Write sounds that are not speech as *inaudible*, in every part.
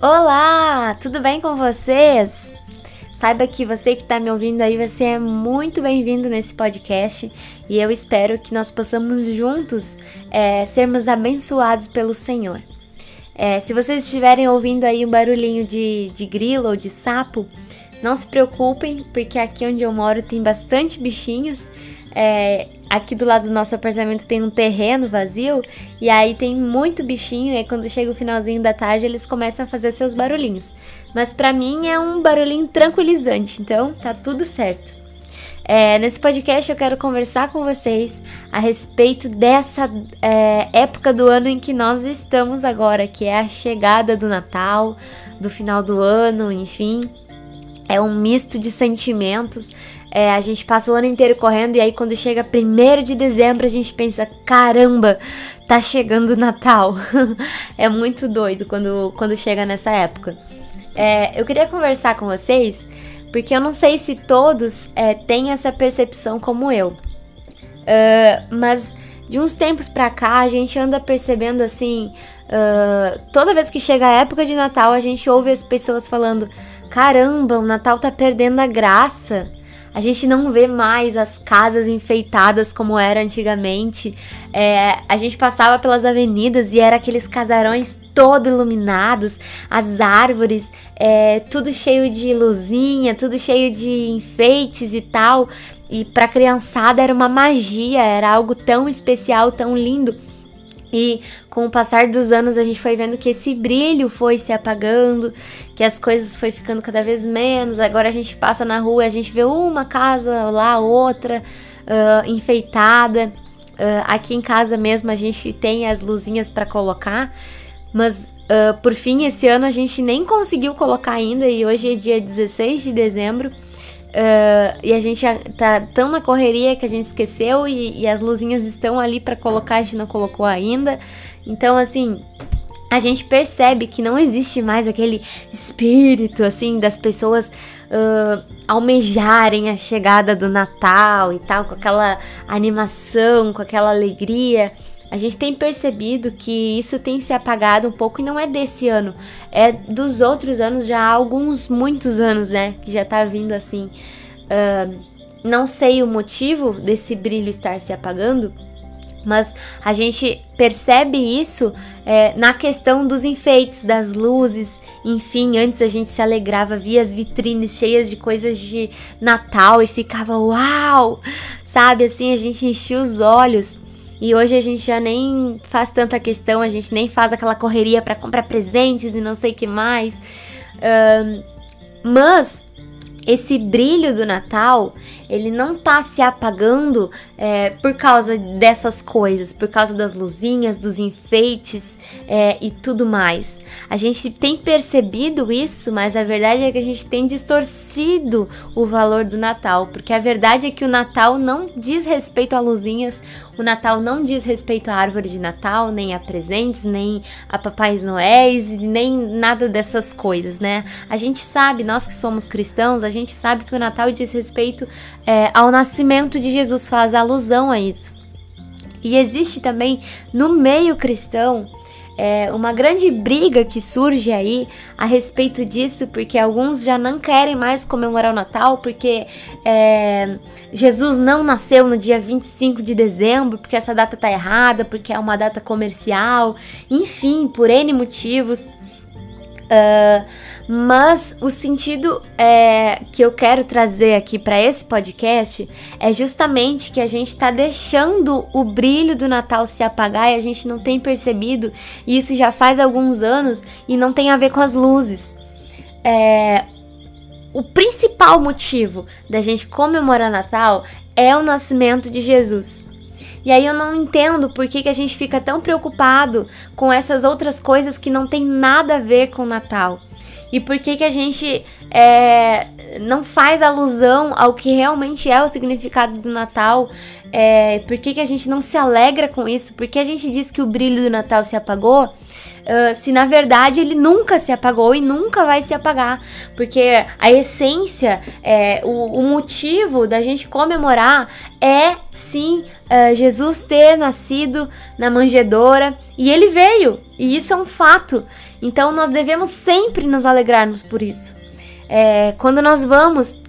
Olá, tudo bem com vocês? Saiba que você que está me ouvindo aí, você é muito bem-vindo nesse podcast e eu espero que nós possamos juntos é, sermos abençoados pelo Senhor. É, se vocês estiverem ouvindo aí um barulhinho de, de grilo ou de sapo, não se preocupem, porque aqui onde eu moro tem bastante bichinhos é, aqui do lado do nosso apartamento tem um terreno vazio e aí tem muito bichinho e quando chega o finalzinho da tarde eles começam a fazer seus barulhinhos. Mas para mim é um barulhinho tranquilizante, então tá tudo certo. É, nesse podcast eu quero conversar com vocês a respeito dessa é, época do ano em que nós estamos agora, que é a chegada do Natal, do final do ano, enfim. É um misto de sentimentos. É, a gente passa o ano inteiro correndo e aí quando chega 1 de dezembro a gente pensa: caramba, tá chegando o Natal. *laughs* é muito doido quando, quando chega nessa época. É, eu queria conversar com vocês porque eu não sei se todos é, têm essa percepção como eu. Uh, mas de uns tempos pra cá a gente anda percebendo assim. Uh, toda vez que chega a época de Natal a gente ouve as pessoas falando: caramba, o Natal tá perdendo a graça. A gente não vê mais as casas enfeitadas como era antigamente. É, a gente passava pelas avenidas e era aqueles casarões todo iluminados, as árvores, é, tudo cheio de luzinha, tudo cheio de enfeites e tal. E para criançada era uma magia, era algo tão especial, tão lindo. E com o passar dos anos a gente foi vendo que esse brilho foi se apagando, que as coisas foi ficando cada vez menos. Agora a gente passa na rua, a gente vê uma casa lá, outra uh, enfeitada. Uh, aqui em casa mesmo a gente tem as luzinhas para colocar, mas uh, por fim esse ano a gente nem conseguiu colocar ainda e hoje é dia 16 de dezembro. Uh, e a gente tá tão na correria que a gente esqueceu e, e as luzinhas estão ali para colocar, a gente não colocou ainda. Então, assim, a gente percebe que não existe mais aquele espírito, assim, das pessoas uh, almejarem a chegada do Natal e tal, com aquela animação, com aquela alegria. A gente tem percebido que isso tem se apagado um pouco e não é desse ano, é dos outros anos, já há alguns, muitos anos, né? Que já tá vindo assim. Uh, não sei o motivo desse brilho estar se apagando, mas a gente percebe isso é, na questão dos enfeites, das luzes, enfim, antes a gente se alegrava, via as vitrines cheias de coisas de Natal e ficava uau, sabe? Assim, a gente enchia os olhos. E hoje a gente já nem faz tanta questão, a gente nem faz aquela correria para comprar presentes e não sei o que mais. Um, mas esse brilho do Natal, ele não tá se apagando é, por causa dessas coisas, por causa das luzinhas, dos enfeites é, e tudo mais. A gente tem percebido isso, mas a verdade é que a gente tem distorcido o valor do Natal, porque a verdade é que o Natal não diz respeito a luzinhas, o Natal não diz respeito à árvore de Natal, nem a presentes, nem a Papais Noéis, nem nada dessas coisas, né? A gente sabe, nós que somos cristãos, a gente gente sabe que o Natal diz respeito é, ao nascimento de Jesus, faz alusão a isso. E existe também no meio cristão é, uma grande briga que surge aí a respeito disso, porque alguns já não querem mais comemorar o Natal, porque é, Jesus não nasceu no dia 25 de dezembro, porque essa data tá errada, porque é uma data comercial, enfim, por N motivos. Uh, mas o sentido é, que eu quero trazer aqui para esse podcast é justamente que a gente está deixando o brilho do Natal se apagar e a gente não tem percebido, e isso já faz alguns anos e não tem a ver com as luzes. É, o principal motivo da gente comemorar Natal é o nascimento de Jesus. E aí eu não entendo por que, que a gente fica tão preocupado com essas outras coisas que não tem nada a ver com o Natal. E por que, que a gente é, não faz alusão ao que realmente é o significado do Natal. É, por que, que a gente não se alegra com isso? Por que a gente diz que o brilho do Natal se apagou? Uh, se na verdade ele nunca se apagou e nunca vai se apagar. Porque a essência, é, o, o motivo da gente comemorar é sim uh, Jesus ter nascido na manjedoura e ele veio, e isso é um fato. Então nós devemos sempre nos alegrarmos por isso. É, quando nós vamos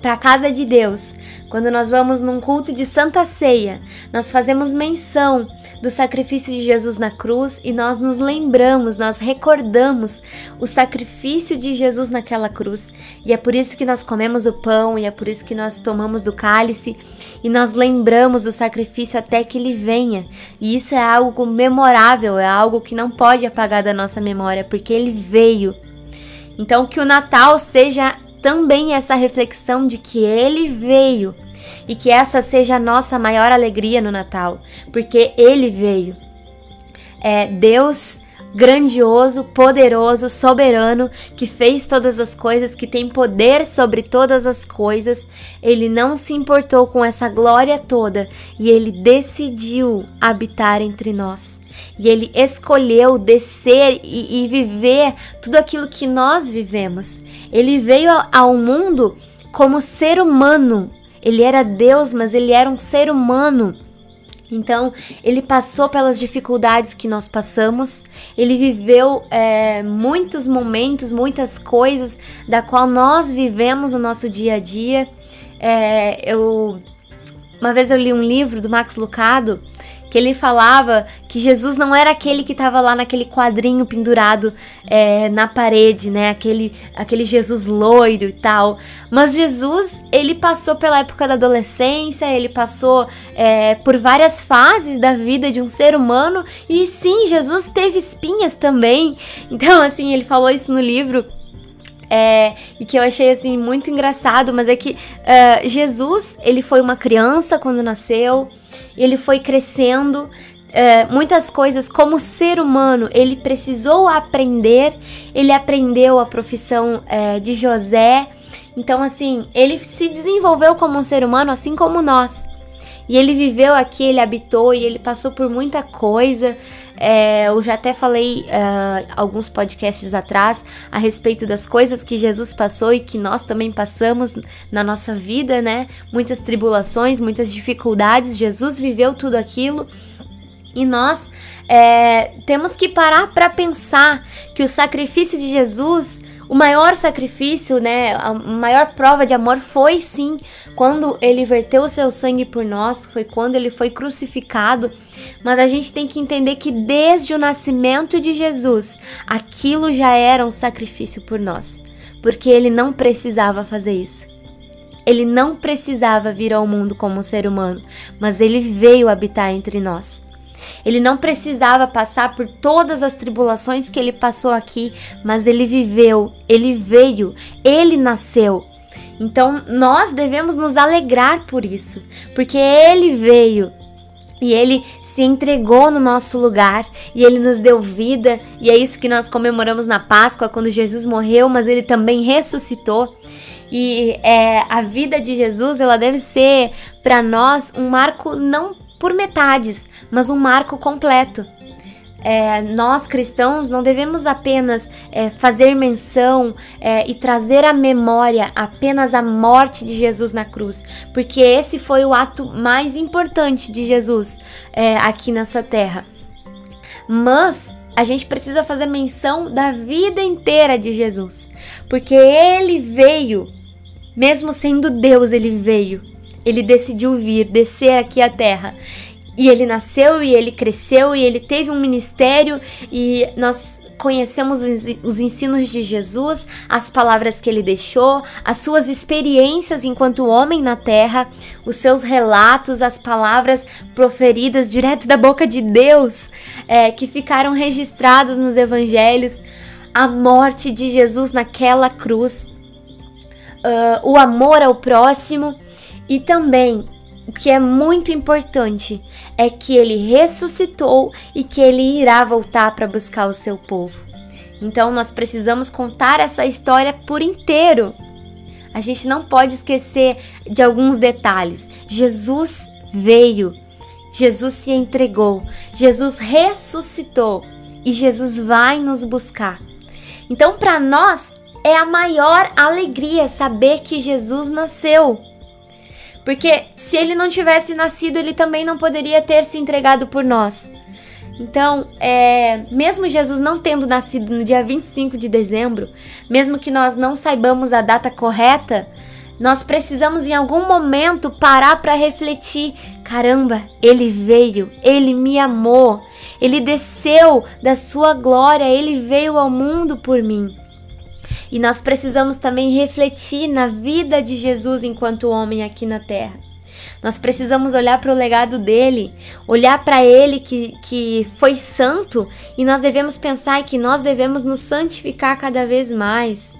para a casa de Deus, quando nós vamos num culto de Santa Ceia, nós fazemos menção do sacrifício de Jesus na cruz e nós nos lembramos, nós recordamos o sacrifício de Jesus naquela cruz. E é por isso que nós comemos o pão e é por isso que nós tomamos do cálice e nós lembramos do sacrifício até que ele venha. E isso é algo memorável, é algo que não pode apagar da nossa memória, porque ele veio. Então que o Natal seja também essa reflexão de que ele veio e que essa seja a nossa maior alegria no Natal, porque ele veio. É Deus grandioso, poderoso, soberano, que fez todas as coisas, que tem poder sobre todas as coisas, ele não se importou com essa glória toda e ele decidiu habitar entre nós. E ele escolheu descer e, e viver tudo aquilo que nós vivemos. Ele veio ao mundo como ser humano. Ele era Deus, mas ele era um ser humano então, ele passou pelas dificuldades que nós passamos, ele viveu é, muitos momentos, muitas coisas da qual nós vivemos no nosso dia a dia. É, eu uma vez eu li um livro do Max Lucado que ele falava que Jesus não era aquele que estava lá naquele quadrinho pendurado é, na parede, né? Aquele, aquele Jesus loiro e tal. Mas Jesus, ele passou pela época da adolescência, ele passou é, por várias fases da vida de um ser humano e sim, Jesus teve espinhas também. Então, assim, ele falou isso no livro. É, e que eu achei assim muito engraçado, mas é que uh, Jesus ele foi uma criança quando nasceu, ele foi crescendo. É, muitas coisas como ser humano ele precisou aprender ele aprendeu a profissão é, de José então assim ele se desenvolveu como um ser humano assim como nós e ele viveu aqui, ele habitou e ele passou por muita coisa. É, eu já até falei uh, alguns podcasts atrás a respeito das coisas que Jesus passou e que nós também passamos na nossa vida, né? Muitas tribulações, muitas dificuldades. Jesus viveu tudo aquilo. E nós é, temos que parar para pensar que o sacrifício de Jesus o maior sacrifício, né, a maior prova de amor foi sim quando ele verteu o seu sangue por nós, foi quando ele foi crucificado. Mas a gente tem que entender que desde o nascimento de Jesus, aquilo já era um sacrifício por nós, porque ele não precisava fazer isso. Ele não precisava vir ao mundo como um ser humano, mas ele veio habitar entre nós. Ele não precisava passar por todas as tribulações que ele passou aqui, mas ele viveu, ele veio, ele nasceu. Então nós devemos nos alegrar por isso, porque ele veio, e ele se entregou no nosso lugar e ele nos deu vida, e é isso que nós comemoramos na Páscoa, quando Jesus morreu, mas ele também ressuscitou. E é, a vida de Jesus ela deve ser para nós um marco não por metades, mas um marco completo. É, nós cristãos não devemos apenas é, fazer menção é, e trazer à memória apenas a morte de Jesus na cruz, porque esse foi o ato mais importante de Jesus é, aqui nessa terra. Mas a gente precisa fazer menção da vida inteira de Jesus, porque ele veio, mesmo sendo Deus, ele veio ele decidiu vir, descer aqui à terra. E ele nasceu e ele cresceu e ele teve um ministério e nós conhecemos os ensinos de Jesus, as palavras que ele deixou, as suas experiências enquanto homem na terra, os seus relatos, as palavras proferidas direto da boca de Deus, é, que ficaram registradas nos evangelhos, a morte de Jesus naquela cruz, uh, o amor ao próximo e também o que é muito importante é que ele ressuscitou e que ele irá voltar para buscar o seu povo. Então nós precisamos contar essa história por inteiro. A gente não pode esquecer de alguns detalhes. Jesus veio, Jesus se entregou, Jesus ressuscitou e Jesus vai nos buscar. Então, para nós, é a maior alegria saber que Jesus nasceu. Porque se ele não tivesse nascido, ele também não poderia ter se entregado por nós. Então, é, mesmo Jesus não tendo nascido no dia 25 de dezembro, mesmo que nós não saibamos a data correta, nós precisamos em algum momento parar para refletir: caramba, ele veio, ele me amou, ele desceu da sua glória, ele veio ao mundo por mim. E nós precisamos também refletir na vida de Jesus enquanto homem aqui na terra. Nós precisamos olhar para o legado dele, olhar para ele que, que foi santo e nós devemos pensar que nós devemos nos santificar cada vez mais.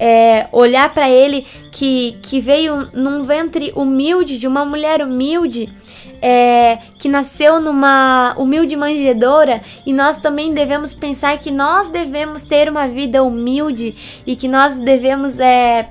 É, olhar para ele que, que veio num ventre humilde, de uma mulher humilde, é, que nasceu numa humilde manjedoura, e nós também devemos pensar que nós devemos ter uma vida humilde e que nós devemos é,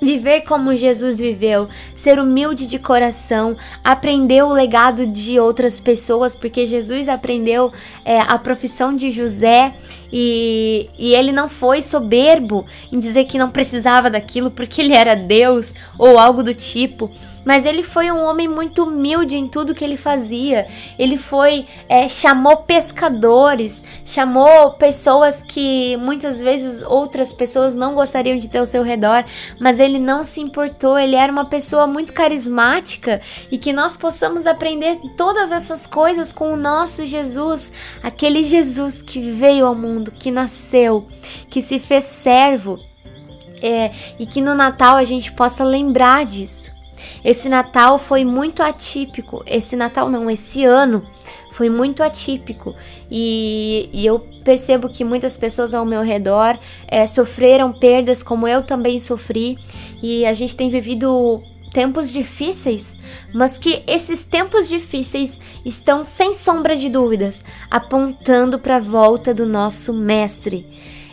Viver como Jesus viveu, ser humilde de coração, aprender o legado de outras pessoas, porque Jesus aprendeu é, a profissão de José e, e ele não foi soberbo em dizer que não precisava daquilo porque ele era Deus ou algo do tipo mas ele foi um homem muito humilde em tudo que ele fazia. Ele foi, é, chamou pescadores, chamou pessoas que muitas vezes outras pessoas não gostariam de ter ao seu redor, mas ele não se importou. Ele era uma pessoa muito carismática e que nós possamos aprender todas essas coisas com o nosso Jesus, aquele Jesus que veio ao mundo, que nasceu, que se fez servo. É, e que no Natal a gente possa lembrar disso. Esse Natal foi muito atípico. Esse Natal não, esse ano foi muito atípico. E, e eu percebo que muitas pessoas ao meu redor é, sofreram perdas, como eu também sofri. E a gente tem vivido tempos difíceis, mas que esses tempos difíceis estão sem sombra de dúvidas apontando para a volta do nosso mestre.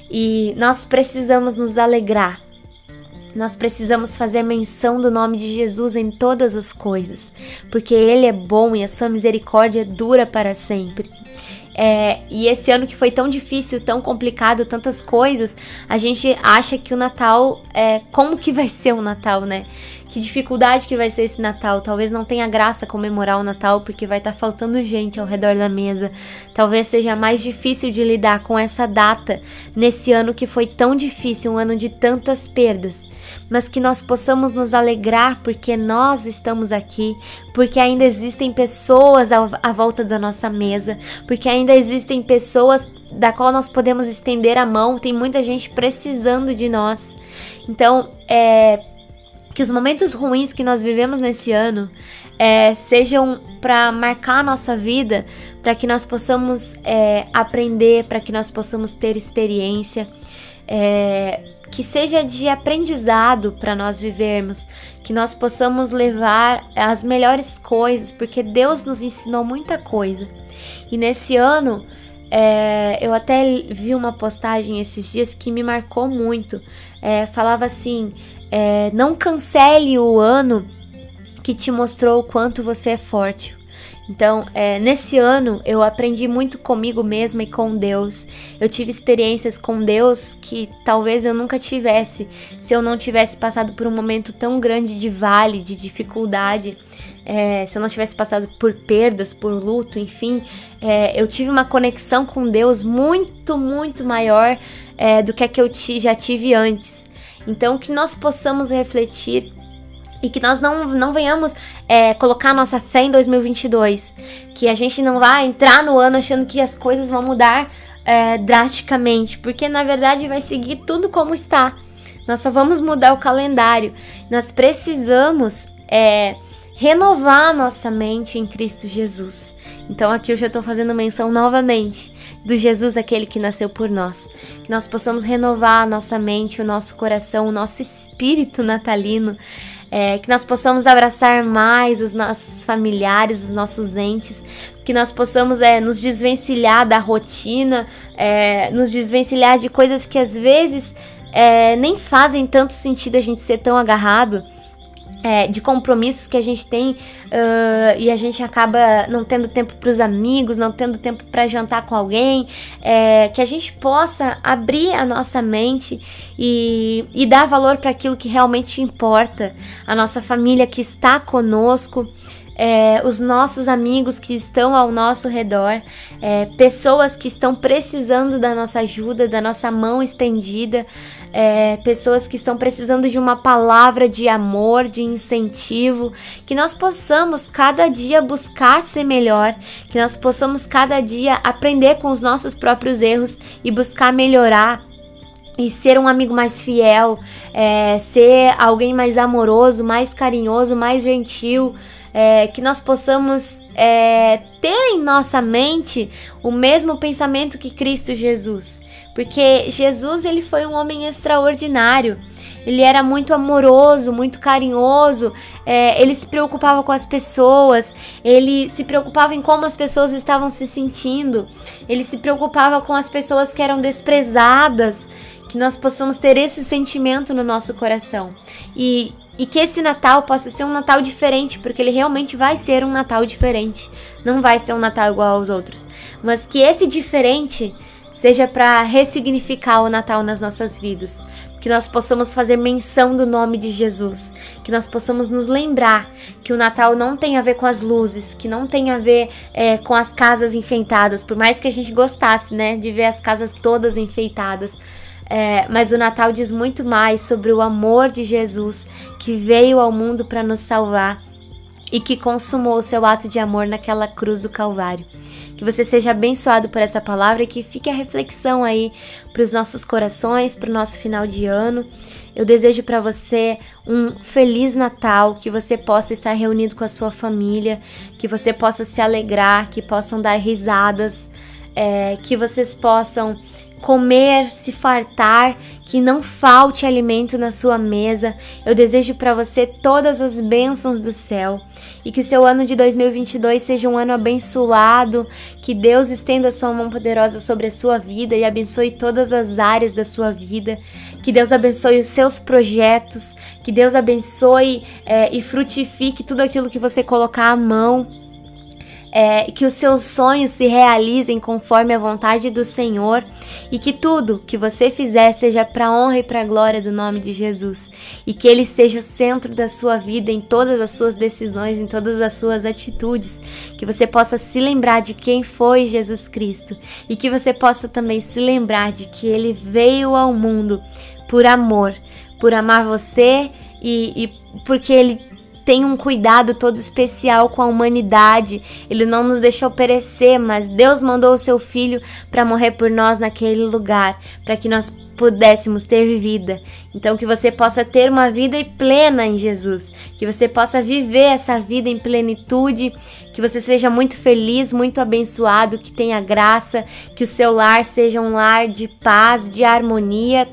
E nós precisamos nos alegrar nós precisamos fazer menção do nome de Jesus em todas as coisas, porque Ele é bom e a sua misericórdia dura para sempre. É, e esse ano que foi tão difícil, tão complicado, tantas coisas, a gente acha que o Natal é como que vai ser o Natal, né? Que dificuldade que vai ser esse Natal. Talvez não tenha graça comemorar o Natal porque vai estar tá faltando gente ao redor da mesa. Talvez seja mais difícil de lidar com essa data nesse ano que foi tão difícil, um ano de tantas perdas. Mas que nós possamos nos alegrar porque nós estamos aqui, porque ainda existem pessoas à volta da nossa mesa, porque ainda existem pessoas da qual nós podemos estender a mão. Tem muita gente precisando de nós. Então, é que os momentos ruins que nós vivemos nesse ano é, sejam para marcar a nossa vida, para que nós possamos é, aprender, para que nós possamos ter experiência, é, que seja de aprendizado para nós vivermos, que nós possamos levar as melhores coisas, porque Deus nos ensinou muita coisa. E nesse ano, é, eu até vi uma postagem esses dias que me marcou muito. É, falava assim: é, não cancele o ano que te mostrou o quanto você é forte. Então, é, nesse ano eu aprendi muito comigo mesma e com Deus. Eu tive experiências com Deus que talvez eu nunca tivesse se eu não tivesse passado por um momento tão grande de vale, de dificuldade. É, se eu não tivesse passado por perdas, por luto, enfim, é, eu tive uma conexão com Deus muito, muito maior é, do que a que eu já tive antes. Então, que nós possamos refletir e que nós não, não venhamos é, colocar nossa fé em 2022. Que a gente não vá entrar no ano achando que as coisas vão mudar é, drasticamente, porque na verdade vai seguir tudo como está. Nós só vamos mudar o calendário. Nós precisamos é, renovar nossa mente em Cristo Jesus. Então aqui eu já estou fazendo menção novamente do Jesus, aquele que nasceu por nós. Que nós possamos renovar a nossa mente, o nosso coração, o nosso espírito natalino. É, que nós possamos abraçar mais os nossos familiares, os nossos entes, que nós possamos é, nos desvencilhar da rotina, é, nos desvencilhar de coisas que às vezes é, nem fazem tanto sentido a gente ser tão agarrado é, de compromissos que a gente tem uh, e a gente acaba não tendo tempo para os amigos, não tendo tempo para jantar com alguém, é, que a gente possa abrir a nossa mente e, e dar valor para aquilo que realmente importa, a nossa família que está conosco é, os nossos amigos que estão ao nosso redor, é, pessoas que estão precisando da nossa ajuda, da nossa mão estendida, é, pessoas que estão precisando de uma palavra de amor, de incentivo, que nós possamos cada dia buscar ser melhor, que nós possamos cada dia aprender com os nossos próprios erros e buscar melhorar e ser um amigo mais fiel, é, ser alguém mais amoroso, mais carinhoso, mais gentil, é, que nós possamos é, ter em nossa mente o mesmo pensamento que Cristo Jesus, porque Jesus ele foi um homem extraordinário. Ele era muito amoroso, muito carinhoso, é, ele se preocupava com as pessoas, ele se preocupava em como as pessoas estavam se sentindo, ele se preocupava com as pessoas que eram desprezadas, que nós possamos ter esse sentimento no nosso coração. E e que esse Natal possa ser um Natal diferente, porque ele realmente vai ser um Natal diferente. Não vai ser um Natal igual aos outros. Mas que esse diferente seja para ressignificar o Natal nas nossas vidas. Que nós possamos fazer menção do nome de Jesus. Que nós possamos nos lembrar que o Natal não tem a ver com as luzes, que não tem a ver é, com as casas enfeitadas. Por mais que a gente gostasse, né, de ver as casas todas enfeitadas é, mas o Natal diz muito mais sobre o amor de Jesus que veio ao mundo para nos salvar e que consumou o seu ato de amor naquela cruz do Calvário. Que você seja abençoado por essa palavra e que fique a reflexão aí para os nossos corações, para o nosso final de ano. Eu desejo para você um feliz Natal, que você possa estar reunido com a sua família, que você possa se alegrar, que possam dar risadas, é, que vocês possam comer, se fartar, que não falte alimento na sua mesa. Eu desejo para você todas as bênçãos do céu e que o seu ano de 2022 seja um ano abençoado, que Deus estenda a sua mão poderosa sobre a sua vida e abençoe todas as áreas da sua vida, que Deus abençoe os seus projetos, que Deus abençoe é, e frutifique tudo aquilo que você colocar à mão é, que os seus sonhos se realizem conforme a vontade do Senhor e que tudo que você fizer seja para honra e para glória do nome de Jesus e que Ele seja o centro da sua vida em todas as suas decisões, em todas as suas atitudes, que você possa se lembrar de quem foi Jesus Cristo e que você possa também se lembrar de que Ele veio ao mundo por amor, por amar você e, e porque Ele tem um cuidado todo especial com a humanidade. Ele não nos deixou perecer, mas Deus mandou o seu filho para morrer por nós naquele lugar, para que nós pudéssemos ter vida. Então que você possa ter uma vida plena em Jesus, que você possa viver essa vida em plenitude, que você seja muito feliz, muito abençoado, que tenha graça, que o seu lar seja um lar de paz, de harmonia,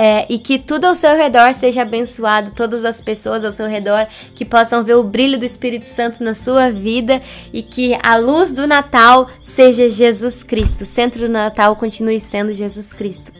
é, e que tudo ao seu redor seja abençoado, todas as pessoas ao seu redor que possam ver o brilho do Espírito Santo na sua vida e que a luz do Natal seja Jesus Cristo. O centro do Natal continue sendo Jesus Cristo.